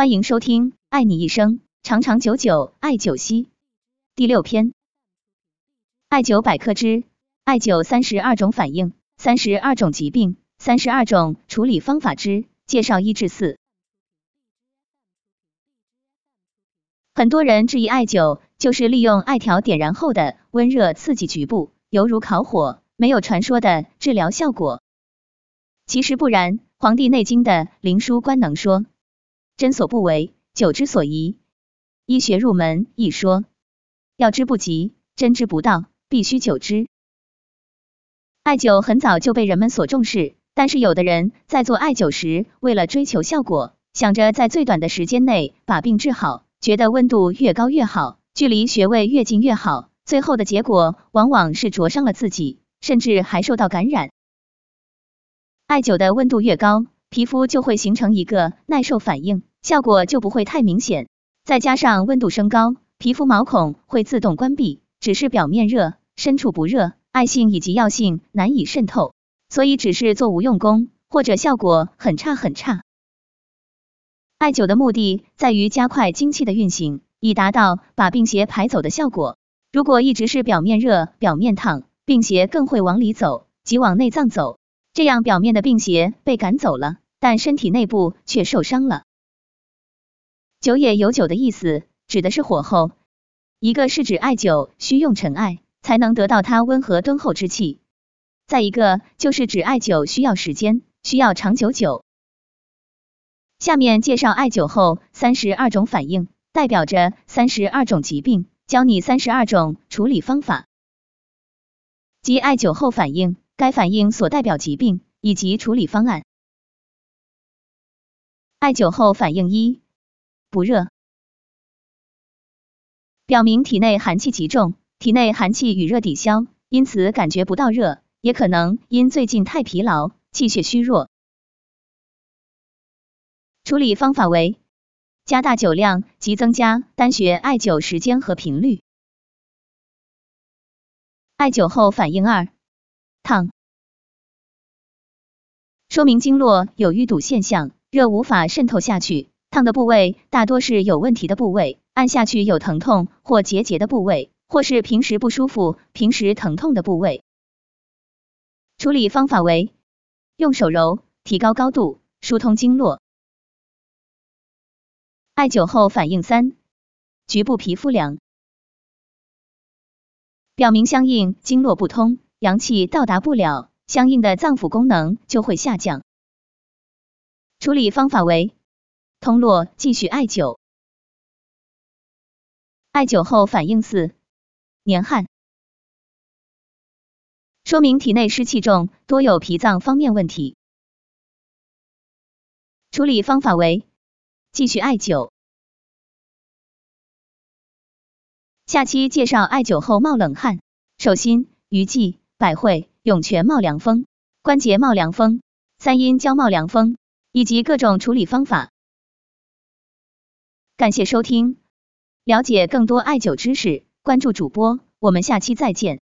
欢迎收听《爱你一生，长长久久艾灸息》第六篇。艾灸百科之艾灸三十二种反应，三十二种疾病，三十二种处理方法之介绍一至四。很多人质疑艾灸就是利用艾条点燃后的温热刺激局部，犹如烤火，没有传说的治疗效果。其实不然，《黄帝内经》的灵枢官能说：“针所不为，灸之所宜。”医学入门一说，药之不及，针之不到，必须灸之。艾灸很早就被人们所重视，但是有的人在做艾灸时，为了追求效果，想着在最短的时间内把病治好，觉得温度越高越好，距离穴位越近越好，最后的结果往往是灼伤了自己，甚至还受到感染。艾灸的温度越高，皮肤就会形成一个耐受反应，效果就不会太明显。再加上温度升高，皮肤毛孔会自动关闭，只是表面热，深处不热，艾性以及药性难以渗透，所以只是做无用功，或者效果很差很差。艾灸的目的在于加快精气的运行，以达到把病邪排走的效果。如果一直是表面热、表面烫，病邪更会往里走，即往内脏走。这样表面的病邪被赶走了，但身体内部却受伤了。灸也有灸的意思，指的是火候。一个是指艾灸需用陈艾，才能得到它温和敦厚之气；再一个就是指艾灸需要时间，需要长久灸。下面介绍艾灸后三十二种反应，代表着三十二种疾病，教你三十二种处理方法，即艾灸后反应。该反应所代表疾病以及处理方案。艾灸后反应一：不热，表明体内寒气极重，体内寒气与热抵消，因此感觉不到热，也可能因最近太疲劳，气血虚弱。处理方法为：加大酒量及增加单穴艾灸时间和频率。艾灸后反应二。烫，说明经络有淤堵现象，热无法渗透下去。烫的部位大多是有问题的部位，按下去有疼痛或结节的部位，或是平时不舒服、平时疼痛的部位。处理方法为用手揉，提高高度，疏通经络。艾灸后反应三，局部皮肤凉，表明相应经络不通。阳气到达不了，相应的脏腑功能就会下降。处理方法为通络继续艾灸。艾灸后反应四，年汗，说明体内湿气重，多有脾脏方面问题。处理方法为继续艾灸。下期介绍艾灸后冒冷汗、手心、鱼际。百会、涌泉冒凉风、关节冒凉风、三阴交冒凉风，以及各种处理方法。感谢收听，了解更多艾灸知识，关注主播，我们下期再见。